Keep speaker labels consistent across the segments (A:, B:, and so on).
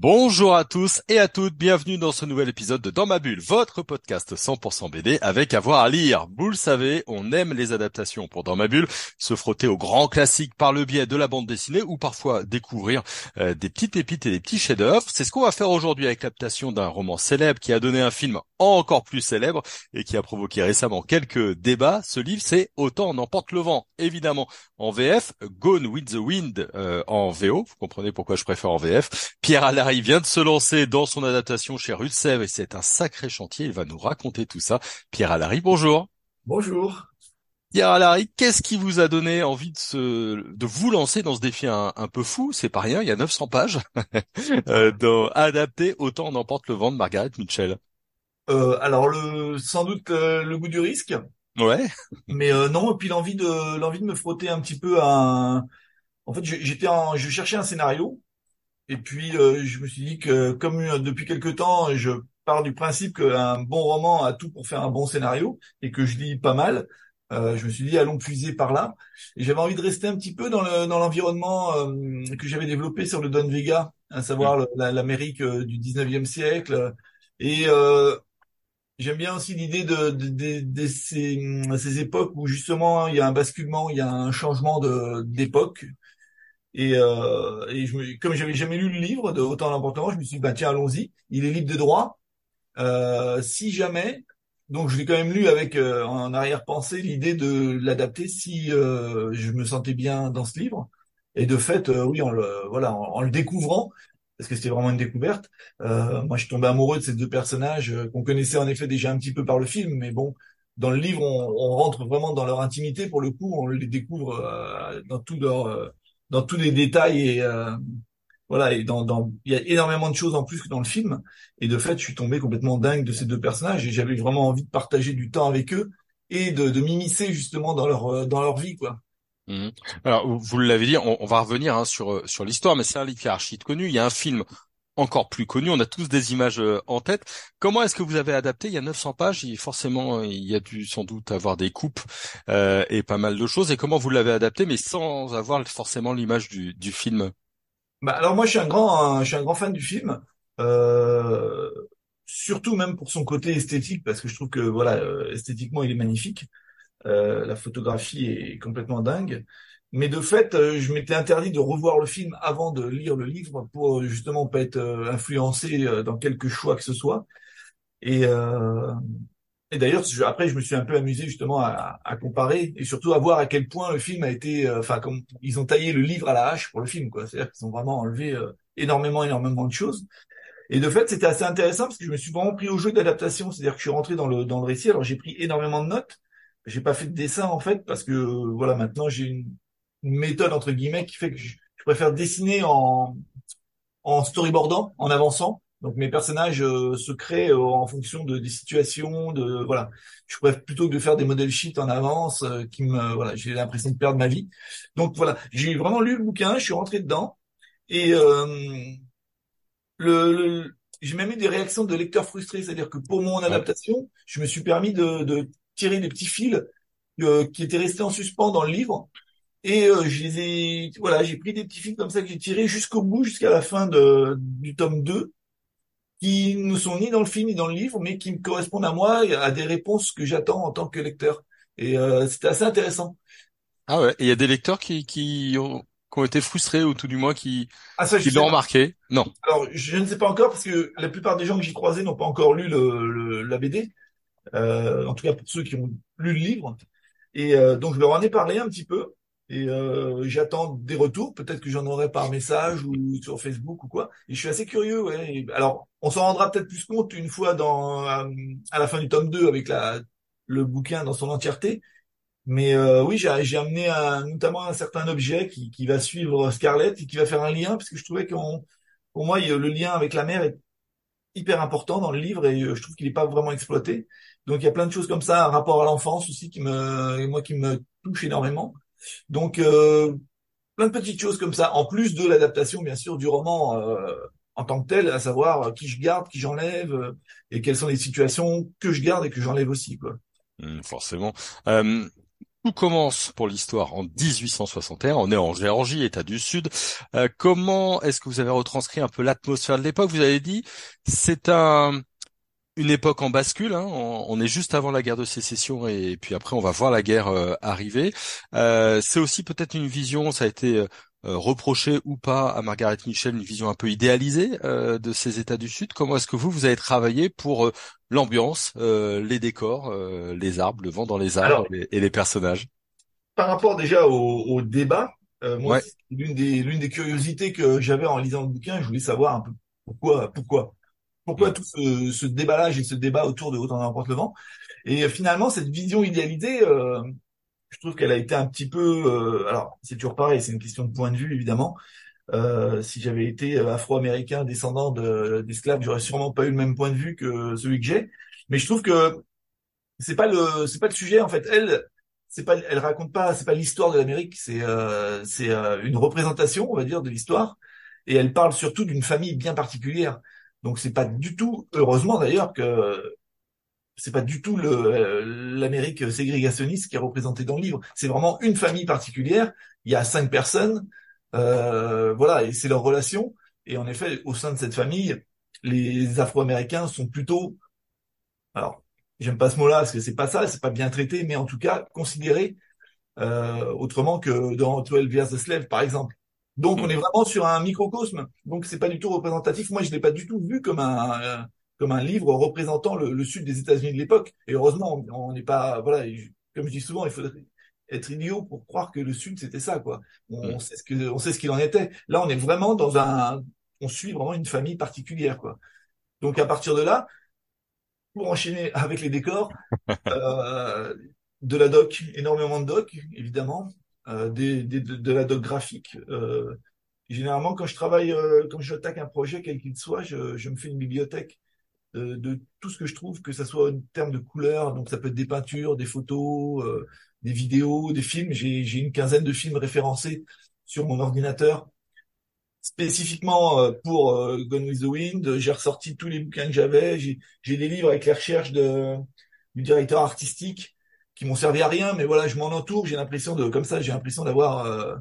A: Bonjour à tous et à toutes, bienvenue dans ce nouvel épisode de Dans ma bulle, votre podcast 100% BD avec avoir à lire. Vous le savez, on aime les adaptations pour Dans ma bulle, se frotter aux grands classiques par le biais de la bande dessinée ou parfois découvrir euh, des petites pépites et des petits chefs-d'œuvre. C'est ce qu'on va faire aujourd'hui avec l'adaptation d'un roman célèbre qui a donné un film encore plus célèbre et qui a provoqué récemment quelques débats. Ce livre, c'est Autant en emporte le vent, évidemment en VF, Gone with the Wind euh, en VO. Vous comprenez pourquoi je préfère en VF. Pierre Allary vient de se lancer dans son adaptation chez Rutsev et c'est un sacré chantier. Il va nous raconter tout ça. Pierre Allary, bonjour.
B: Bonjour.
A: Pierre Allary, qu'est-ce qui vous a donné envie de, se, de vous lancer dans ce défi un, peu fou? C'est pas rien, il y a 900 pages euh, dans Adapter Autant en emporte le vent de Margaret Mitchell.
B: Euh, alors le, sans doute euh, le goût du risque.
A: Ouais.
B: Mais euh, non, et puis l'envie de l'envie de me frotter un petit peu à. En fait, j'étais en, je cherchais un scénario, et puis euh, je me suis dit que comme euh, depuis quelque temps, je pars du principe qu'un bon roman a tout pour faire un bon scénario, et que je lis pas mal. je me suis dit allons puiser par là. Et j'avais envie de rester un petit peu dans le dans l'environnement que j'avais développé sur le Don Vega, à savoir l'Amérique du 19e siècle. Et J'aime bien aussi l'idée de, de, de, ces, ces, époques où justement il y a un basculement, il y a un changement d'époque. Et, euh, et je me, comme j'avais jamais lu le livre de Autant d'importance, je me suis dit bah tiens allons-y. Il est libre de droit. Euh, si jamais, donc je l'ai quand même lu avec euh, en arrière-pensée l'idée de l'adapter si euh, je me sentais bien dans ce livre. Et de fait, euh, oui, en le voilà, en, le découvrant, parce que c'était vraiment une découverte. Euh, moi, je suis tombé amoureux de ces deux personnages euh, qu'on connaissait en effet déjà un petit peu par le film, mais bon, dans le livre, on, on rentre vraiment dans leur intimité. Pour le coup, on les découvre euh, dans tout leur, euh, dans tous les détails et voilà. Et dans, dans, il y a énormément de choses en plus que dans le film. Et de fait, je suis tombé complètement dingue de ces deux personnages et j'avais vraiment envie de partager du temps avec eux et de, de m'immiscer justement dans leur, dans leur vie, quoi.
A: Mhm. Alors, vous l'avez dit, on, va revenir hein, sur euh, sur l'histoire, mais c'est un livre qui est archi connu. Il y a un film encore plus connu. On a tous des images euh, en tête. Comment est-ce que vous avez adapté? Il y a 900 pages. Il, forcément, il y a dû sans doute avoir des coupes euh, et pas mal de choses. Et comment vous l'avez adapté, mais sans avoir forcément l'image du, du film?
B: Bah, alors moi, je suis un grand, je suis un grand fan du film. Euh, surtout même pour son côté esthétique, parce que je trouve que voilà, esthétiquement, il est magnifique. Euh, la photographie est complètement dingue. Mais de fait, euh, je m'étais interdit de revoir le film avant de lire le livre pour justement pas être euh, influencé dans quelque choix que ce soit. Et, et d'ailleurs, après, je me suis un peu amusé justement à, à, comparer et surtout à voir à quel point le film a été, enfin, comme ils ont taillé le livre à la hache pour le film, quoi. C'est-à-dire qu'ils ont vraiment enlevé énormément, énormément de choses. Et de fait, c'était assez intéressant parce que je me suis vraiment pris au jeu d'adaptation, c'est-à-dire que je suis rentré dans le dans le récit. Alors j'ai pris énormément de notes j'ai pas fait de dessin en fait parce que voilà maintenant j'ai une, méthode entre guillemets qui fait que je, préfère dessiner en en storyboardant, en avançant. Donc mes personnages euh, se créent euh, en fonction de des situations, de voilà. Je préfère plutôt que de faire des modèles sheets en avance euh, qui me voilà, j'ai l'impression de perdre ma vie. Donc voilà, j'ai vraiment lu le bouquin, je suis rentré dedans et le, j'ai même eu des réactions de lecteurs frustrés, c'est-à-dire que pour mon adaptation, je me suis permis de, de tiré des petits fils euh, qui étaient restés en suspens dans le livre. Et euh, je les ai, voilà, j'ai pris des petits fils comme ça que j'ai tirés jusqu'au bout, jusqu'à la fin de, du tome 2, qui ne sont ni dans le film ni dans le livre, mais qui me correspondent à moi et à des réponses que j'attends en tant que lecteur. Et euh, c'était assez intéressant.
A: Ah ouais, il y a des lecteurs qui, qui ont, qui ont été frustrés ou tout du moins qui,
B: ah, ça,
A: qui l'ont remarqué Non.
B: Alors, je ne sais pas encore parce que la plupart des gens que j'ai croisés n'ont pas encore lu le, le, la BD en tout cas pour ceux qui ont lu le livre. Et euh, donc je leur en ai parlé un petit peu. Et euh, j'attends des retours, peut-être que j'en aurai par message ou sur Facebook ou quoi. Et je suis assez curieux. Ouais. alors, on s'en rendra peut-être plus compte une fois dans à la fin du tome 2 avec la le bouquin dans son entièreté. Mais euh, oui, j'ai amené un, notamment un certain objet qui, qui va suivre Scarlett et qui va faire un lien parce que je trouvais qu'on pour moi le lien avec la mère est hyper important dans le livre et je trouve qu'il n'est pas vraiment exploité. Donc il y a plein de choses comme ça, un rapport à l'enfance aussi qui me, moi qui me touche énormément. Donc euh, plein de petites choses comme ça, en plus de l'adaptation bien sûr du roman euh, en tant que tel, à savoir qui je garde, qui j'enlève, euh, et quelles sont les situations que je garde et que j'enlève aussi, quoi.
A: Mmh, forcément. Euh, tout commence pour l'histoire en 1861. On est en Géorgie, État du Sud. Euh, comment est-ce que vous avez retranscrit un peu l'atmosphère de l'époque? Vous avez dit c'est un une époque en bascule. Hein. On, est juste avant la guerre de sécession et puis après on va voir la guerre euh, arriver. Euh, c'est aussi peut-être une vision. Ça a été reproché ou pas à Margaret Mitchell une vision un peu idéalisée de ces États du Sud. Comment est-ce que vous vous avez travaillé pour l'ambiance, les décors, les arbres, le vent dans les arbres et les personnages?
B: Par rapport déjà au, au débat, moi l'une des l'une des curiosités que j'avais en lisant le bouquin, je voulais savoir un peu pourquoi pourquoi pourquoi tout ce, ce, déballage et ce débat autour de Autant n'importe le vent Et euh, finalement, cette vision idéalisée, euh, je trouve qu'elle a été un petit peu... Euh, alors, c'est toujours pareil, c'est une question de point de vue, évidemment. Euh, si j'avais été afro-américain, descendant d'esclaves, j'aurais sûrement pas eu le même point de vue que celui que j'ai. Mais je trouve que c'est pas le c'est pas le sujet en fait. Elle c'est pas elle raconte pas c'est pas l'histoire de l'Amérique, c'est c'est une représentation on va dire de l'histoire et elle parle surtout d'une famille bien particulière. Donc c'est pas du tout, heureusement d'ailleurs que c'est pas du tout le l'Amérique ségrégationniste qui est représentée dans le livre. C'est vraiment une famille particulière. Il y a cinq personnes, euh, voilà, et c'est leur relation. Et en effet, au sein de cette famille, les Afro-Américains sont plutôt, alors j'aime pas ce mot-là parce que c'est pas ça, c'est pas bien traité, mais en tout cas considérés euh, autrement que dans 12 Years a Slave par exemple. Donc on est vraiment sur un microcosme. Donc c'est pas du tout représentatif. Moi je l'ai pas du tout vu comme un euh, comme un livre représentant le, sud des États-Unis de l'époque. Et heureusement on n'est pas voilà comme je dis souvent il faudrait être idiot pour croire que le sud c'était ça quoi. On, sait ce que on sait ce qu'il en était. Là on est vraiment dans un on suit vraiment une famille particulière quoi. Donc à partir de là pour enchaîner avec les décors euh, de la doc énormément de doc évidemment euh, des, de, la doc graphique. Euh, généralement, quand je travaille, euh, quand j'attaque un projet, quel qu'il soit, je, je, me fais une bibliothèque de, de, tout ce que je trouve, que ça soit en termes de couleurs, donc ça peut être des peintures, des photos, des vidéos, des films. J'ai une quinzaine de films référencés sur mon ordinateur spécifiquement pour Gone with the Wind. J'ai ressorti tous les bouquins que j'avais. J'ai des livres avec les recherches de, du directeur artistique qui m'ont servi à rien, mais voilà, je m'en entoure, j'ai l'impression de, comme ça, j'ai l'impression d'avoir euh.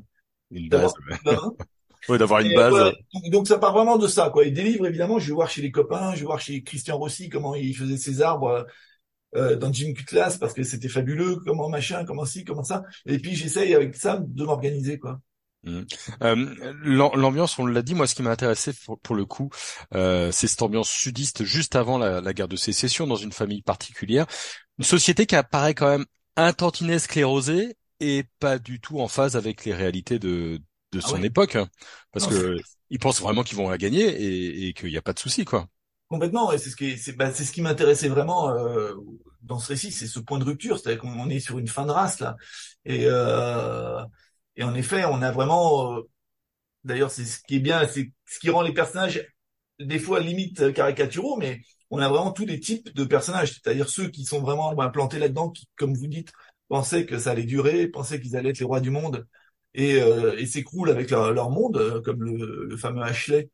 A: Oui, d'avoir une base.
B: donc, ça part vraiment de ça, quoi. Et des livres, évidemment, je vais voir chez les copains, je vais voir chez Christian Rossi comment il faisait ses arbres euh, dans Jim Cutlass parce que c'était fabuleux, comment machin, comment ci, comment ça. Et puis j'essaye avec ça de m'organiser, quoi.
A: Mmh. Euh, l'ambiance, on l'a dit, moi ce qui m'a intéressé pour, le coup, euh, c'est cette ambiance sudiste juste avant la, la, guerre de sécession dans une famille particulière. Une société qui apparaît quand même un tantinet sclérosée et pas du tout en phase avec les réalités de, de ah son époque. Hein. Parce que ils pensent vraiment qu'ils vont la gagner et, et qu'il n'y a pas de souci, quoi.
B: Complètement, et c'est ce qui c'est bah, c'est ce qui m'intéressait vraiment euh, dans ce récit, c'est ce point de rupture, c'est-à-dire qu'on est sur une fin de race là, et euh, et en effet, on a vraiment, euh, d'ailleurs, c'est ce qui est bien, c'est ce qui rend les personnages des fois limite caricaturaux, mais on a vraiment tous les types de personnages, c'est-à-dire ceux qui sont vraiment implantés là-dedans, qui, comme vous dites, pensaient que ça allait durer, pensaient qu'ils allaient être les rois du monde et, euh, et s'écroulent avec leur, monde, euh, comme le, fameux Ashley,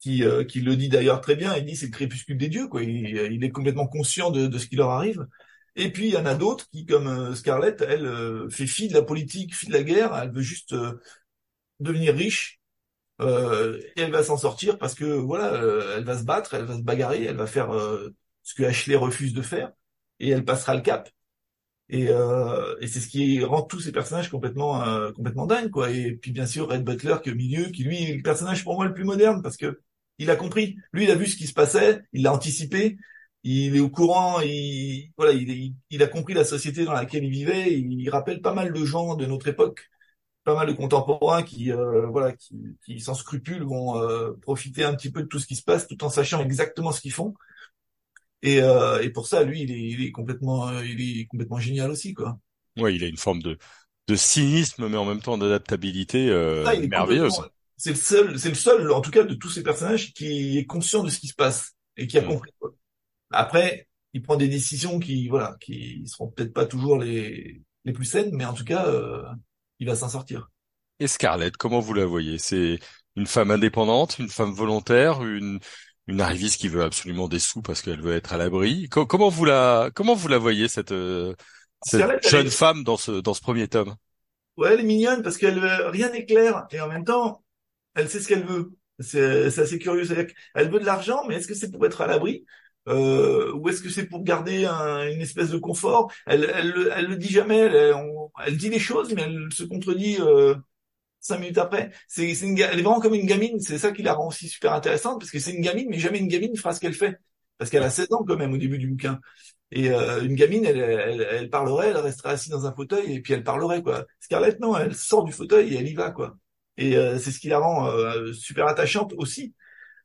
B: qui, euh, qui le dit d'ailleurs très bien, il dit c'est le crépuscule des dieux, quoi. Il, est complètement conscient de, de, ce qui leur arrive. Et puis il y en a d'autres qui, comme Scarlett, elle fait fi de la politique, fi de la guerre, elle veut juste devenir riche euh, et elle va s'en sortir parce que voilà, euh, elle va se battre, elle va se bagarrer, elle va faire euh, ce que Ashley refuse de faire et elle passera le cap. Et, et c'est ce qui rend tous ces personnages complètement complètement dingues quoi. Et puis bien sûr Red Butler qui est au milieu, qui lui est le personnage pour moi le plus moderne parce que il a compris, lui il a vu ce qui se passait, il l'a anticipé, il est au courant, il voilà, il, il, a compris la société dans laquelle il vivait, il rappelle pas mal de gens de notre époque pas mal de contemporains qui, euh, voilà, qui, qui, sans scrupules vont euh, profiter un petit peu de tout ce qui se passe, tout en sachant exactement ce qu'ils font. Et, euh, et pour ça, lui, il est, il est complètement, il est complètement génial aussi, quoi.
A: Ouais, il a une forme de, de cynisme, mais en même temps d'adaptabilité ah, merveilleuse.
B: C'est le seul, c'est le seul, en tout cas, de tous ces personnages qui est conscient de ce qui se passe et qui a mm. compris. Quoi. Après, il prend des décisions qui, voilà, qui seront peut-être pas toujours les les plus saines, mais en tout cas il va s'en sortir.
A: Et Scarlett, comment vous la voyez? C'est une femme indépendante, une femme volontaire, une une arriviste qui veut absolument des sous parce qu'elle veut être à l'abri. Co- comment vous la comment vous la voyez cette euh, cette jeune
B: est,
A: femme dans ce dans ce premier tome?
B: ouais, elle est mignonne parce qu'elle euh, rien n'est clair et en même temps, elle sait ce qu'elle veut. C'est c'est assez curieux. C'est-à-dire qu'elle veut de l'argent, mais est-ce que c'est pour être à l'abri? Euh, ou est-ce que c'est pour garder un- une espèce de confort? Elle elle le- elle le dit jamais. Elle, on- elle dit les choses, mais elle se contredit euh, cinq minutes après. C'est une elle est vraiment comme une gamine. C'est ça qui la rend aussi super intéressante parce que c'est une gamine, mais jamais une gamine fera ce qu'elle fait parce qu'elle a 16 ans quand même au début du bouquin. Et euh, une gamine, elle, elle, elle parlerait, elle resterait assise dans un fauteuil et puis elle parlerait quoi. Scarlett, non, elle sort du fauteuil et elle y va quoi. Et euh, c'est ce qui la rend euh, super attachante aussi.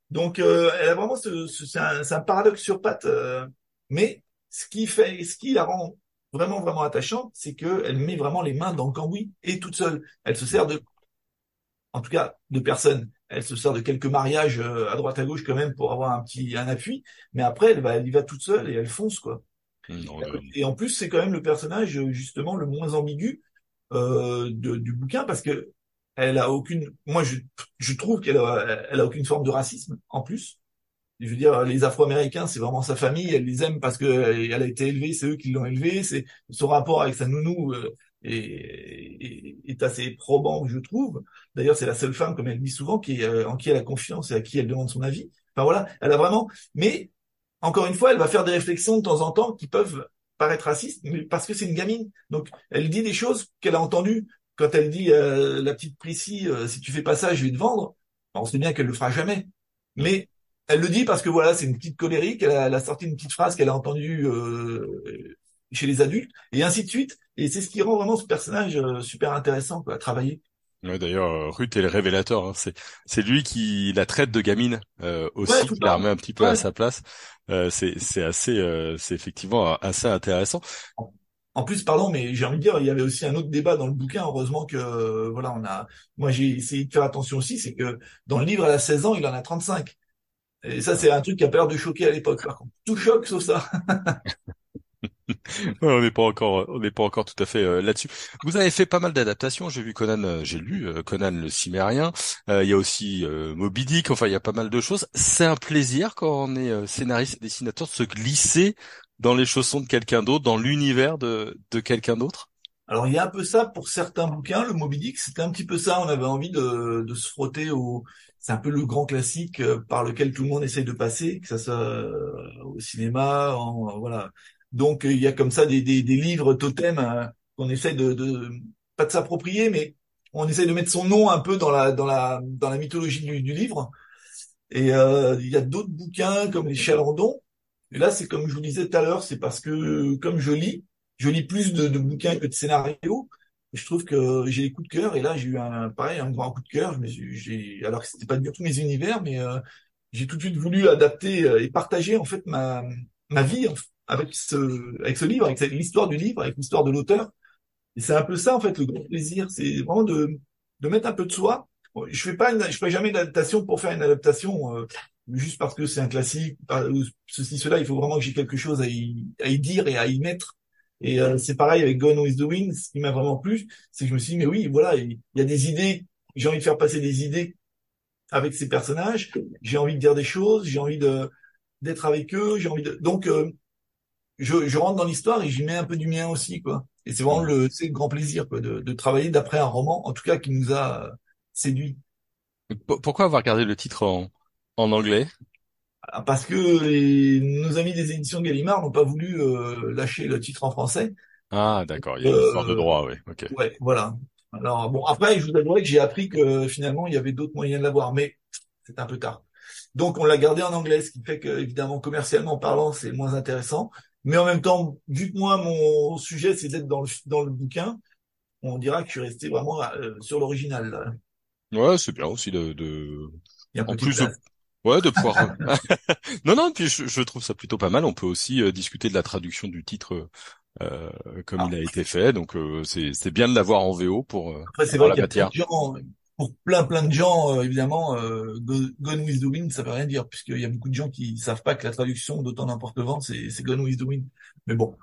B: Donc euh, elle a vraiment ce, ce- c'est un, un paradoxe sur pattes. euh, mais ce qui fait, ce qui la rend vraiment vraiment attachante, c'est que elle met vraiment les mains dans le cambouis et toute seule. Elle se sert de, en tout cas, de personne. Elle se sert de quelques mariages euh, à droite à gauche quand même pour avoir un petit un appui. Mais après, elle va, elle y va toute seule et elle fonce quoi.
A: Non,
B: Et en plus, c'est quand même le personnage justement le moins ambigu euh, de- du bouquin parce que elle a aucune. Moi, je, je trouve qu'elle a, elle a aucune forme de racisme en plus. Je veux dire, les Afro-Américains, c'est vraiment sa famille. Elle les aime parce que elle a été élevée, c'est eux qui l'ont élevée. C'est son rapport avec sa nounou euh, est, est, assez probant, je trouve. D'ailleurs, c'est la seule femme, comme elle dit souvent, qui euh, en qui elle a confiance et à qui elle demande son avis. Enfin voilà, elle a vraiment. Mais encore une fois, elle va faire des réflexions de temps en temps qui peuvent paraître racistes, mais parce que c'est une gamine. Donc, elle dit des choses qu'elle a entendues. Quand elle dit euh, la petite Prissy, euh, si tu fais pas ça, je vais te vendre. Ben, on sait bien qu'elle le fera jamais. Mais elle le dit parce que voilà, c'est une petite colérique. Elle a, elle a sorti une petite phrase qu'elle a entendue euh, chez les adultes, et ainsi de suite. Et c'est ce qui rend vraiment ce personnage euh, super intéressant quoi, à travailler.
A: Ouais, d'ailleurs, euh, Ruth est le révélateur. hein. C'est c'est lui qui la traite de gamine euh,
B: Ouais,
A: aussi,
B: tout
A: qui la remet un petit peu à
B: Ouais.
A: sa place. Euh, c'est c'est assez euh, c'est effectivement euh, assez intéressant.
B: En plus, pardon, mais j'ai envie de dire, il y avait aussi un autre débat dans le bouquin. Heureusement que, voilà, on a, moi j'ai essayé de faire attention aussi, c'est que dans le livre, elle a 16 ans, il en a 35. Et ça, c'est un truc qui a peur de choquer à l'époque. Par contre, tout choque sauf ça.
A: On n'est pas encore on n'est pas encore tout à fait euh, là-dessus. Vous avez fait pas mal d'adaptations. J'ai vu Conan, euh, j'ai lu euh, Conan le Cimérien. Il y a aussi Moby Dick. Enfin, il y a pas mal de choses. C'est un plaisir quand on est scénariste et dessinateur de se glisser dans les chaussons de quelqu'un d'autre, dans l'univers de quelqu'un d'autre?
B: Alors, il y a un peu ça pour certains bouquins. Le Moby Dick, c'était un petit peu ça. On avait envie de, de se frotter au, c'est un peu le grand classique par lequel tout le monde essaye de passer, que ça soit au cinéma, en, voilà. Donc, il y a comme ça des, des, des livres totems euh, qu'on essaye de, de, pas de s'approprier, mais on essaye de mettre son nom un peu dans la, dans la, dans la mythologie du, du livre. Et euh, il y a d'autres bouquins comme les Chalandons. Et là, c'est comme je vous disais tout à l'heure, c'est parce que comme je lis, je lis plus de, de bouquins que de scénarios. Je trouve que j'ai des coups de cœur et là j'ai eu un pareil un grand coup de cœur. Suis- j'ai alors que c'était pas du tout mes univers, mais euh, j'ai tout de suite voulu adapter euh, et partager en fait ma ma vie en- avec ce avec ce livre, avec l'histoire du livre, avec l'histoire de l'auteur. Et c'est un peu ça en fait le grand plaisir, c'est vraiment de de mettre un peu de soi. Je fais pas une, je fais jamais d'adaptation pour faire une adaptation euh, juste parce que c'est un classique, ceci cela. Il faut vraiment que j'ai quelque chose à y, à y dire et à y mettre. Et euh, c'est pareil avec Gone with the Wind. Ce qui m'a vraiment plu, c'est que je me suis dit, mais oui, voilà, il il y a des idées. J'ai envie de faire passer des idées avec ces personnages. J'ai envie de dire des choses. J'ai envie de d'être avec eux. J'ai envie de. Donc, euh, je, je rentre dans l'histoire et j'y mets un peu du mien aussi, quoi. Et c'est vraiment le, c'est le grand plaisir, quoi, de, de travailler d'après un roman, en tout cas qui nous a euh, séduit.
A: Pourquoi avoir gardé le titre en en anglais?
B: Ah, Parce que les- nos amis des éditions Gallimard n'ont pas voulu euh, lâcher le titre en français.
A: Ah, d'accord. Il y a une histoire de
B: Euh,
A: droit, oui. Ok.
B: Ouais, voilà. Alors bon, après, je vous avouerai que j'ai appris que finalement il y avait d'autres moyens de l'avoir, mais c'est un peu tard. Donc on l'a gardé en anglais, ce qui fait que évidemment commercialement parlant, c'est moins intéressant. Mais en même temps, vu que moi mon sujet c'est d'être dans le dans le bouquin, on dira que je suis resté vraiment euh, sur l'original.
A: Ouais, c'est bien aussi de, de...
B: Il y a un
A: en plus de ouais de pouvoir non non puis je, je trouve ça plutôt pas mal. On peut aussi euh, discuter de la traduction du titre euh, comme
B: Ah,
A: il a été fait. Donc euh, c'est c'est bien de l'avoir en VO pour euh,
B: Après, c'est vrai qu'il y a pour plein plein de gens, euh, évidemment, euh, Go- Gone with the Wind, ça veut rien dire, puisqu'il y a beaucoup de gens qui savent pas que la traduction d'Autant n'importe vent, c'est c'est Gone with the Wind. Mais bon,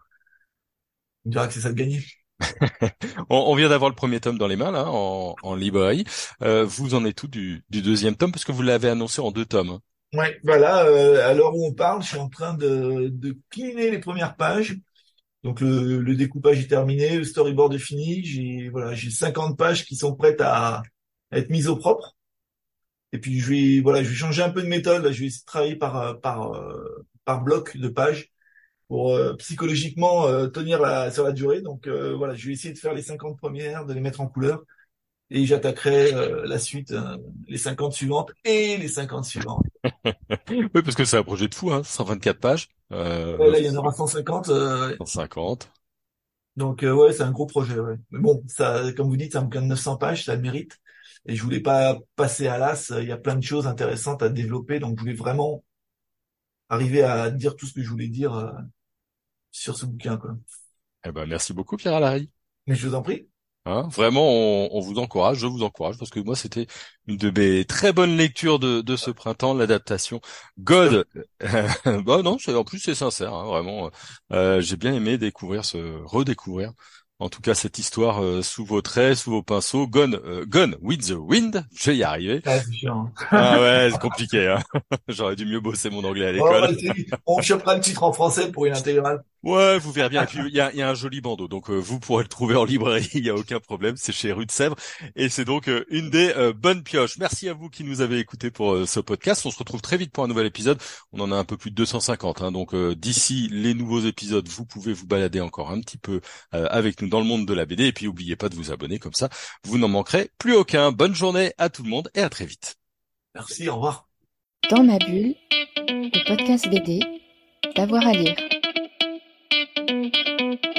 B: on dira que c'est ça de gagner.
A: on, on vient d'avoir le premier tome dans les mains là, en, en librairie. Euh, vous en êtes tout du, du deuxième tome? Parce que vous l'avez annoncé en deux tomes. hein.
B: Ouais, voilà, euh, à l'heure où on parle, je suis en train de, de cleaner les premières pages. Donc le, le découpage est terminé, le storyboard est fini. J'ai voilà, j'ai 50 pages qui sont prêtes à, à être mises au propre. Et puis je vais voilà, je vais changer un peu de méthode. Là, je vais essayer de travailler par euh, par euh, par bloc de pages pour euh, psychologiquement euh, tenir la, sur la durée. Donc euh, voilà, je vais essayer de faire les 50 premières, de les mettre en couleur. Et j'attaquerai la suite, les 50 suivantes et les 50 suivantes.
A: Oui, parce que c'est un projet de fou, hein, 124 pages, euh,
B: Ouais, là, il y en aura 150. euh,
A: 150.
B: donc ouais, c'est un gros projet. Ouais. Mais bon, ça, comme vous dites, c'est un bouquin de 900 pages, ça le mérite. Et je voulais pas passer à l'as. Il y a plein de choses intéressantes à développer. Donc je voulais vraiment arriver à dire tout ce que je voulais dire euh, sur ce bouquin. Quoi.
A: Eh ben, merci beaucoup Pierre Alary.
B: Mais je vous en prie.
A: Hein, vraiment, on, on vous encourage, je vous encourage, parce que moi, c'était une de mes très bonnes lectures de, de ce printemps, l'adaptation God. bah non, c'est- en plus c'est sincère, hein, vraiment. Euh, j'ai bien aimé découvrir ce, redécouvrir, en tout cas cette histoire euh, sous vos traits, sous vos pinceaux. Gone, euh, Gone with the Wind, je vais y arriver.
B: Ah, chiant.
A: Ah ouais, c'est compliqué. Hein. J'aurais dû mieux bosser mon anglais à l'école.
B: on chopera le titre en français pour une intégrale.
A: Ouais, vous verrez bien. Et puis il y a, il y a un joli bandeau, donc euh, vous pourrez le trouver en librairie. Il y a aucun problème. C'est chez Rue de Sèvres et c'est donc euh, une des euh, bonnes pioches. Merci à vous qui nous avez écoutés pour euh, ce podcast. On se retrouve très vite pour un nouvel épisode. On en a un peu plus de 250. Hein, donc euh, d'ici les nouveaux épisodes, vous pouvez vous balader encore un petit peu euh, avec nous dans le monde de la BD. Et puis n'oubliez pas de vous abonner comme ça, vous n'en manquerez plus aucun. Bonne journée à tout le monde et à très vite.
B: Merci, au revoir.
C: Dans ma bulle, le podcast BD, d'avoir à lire. thank you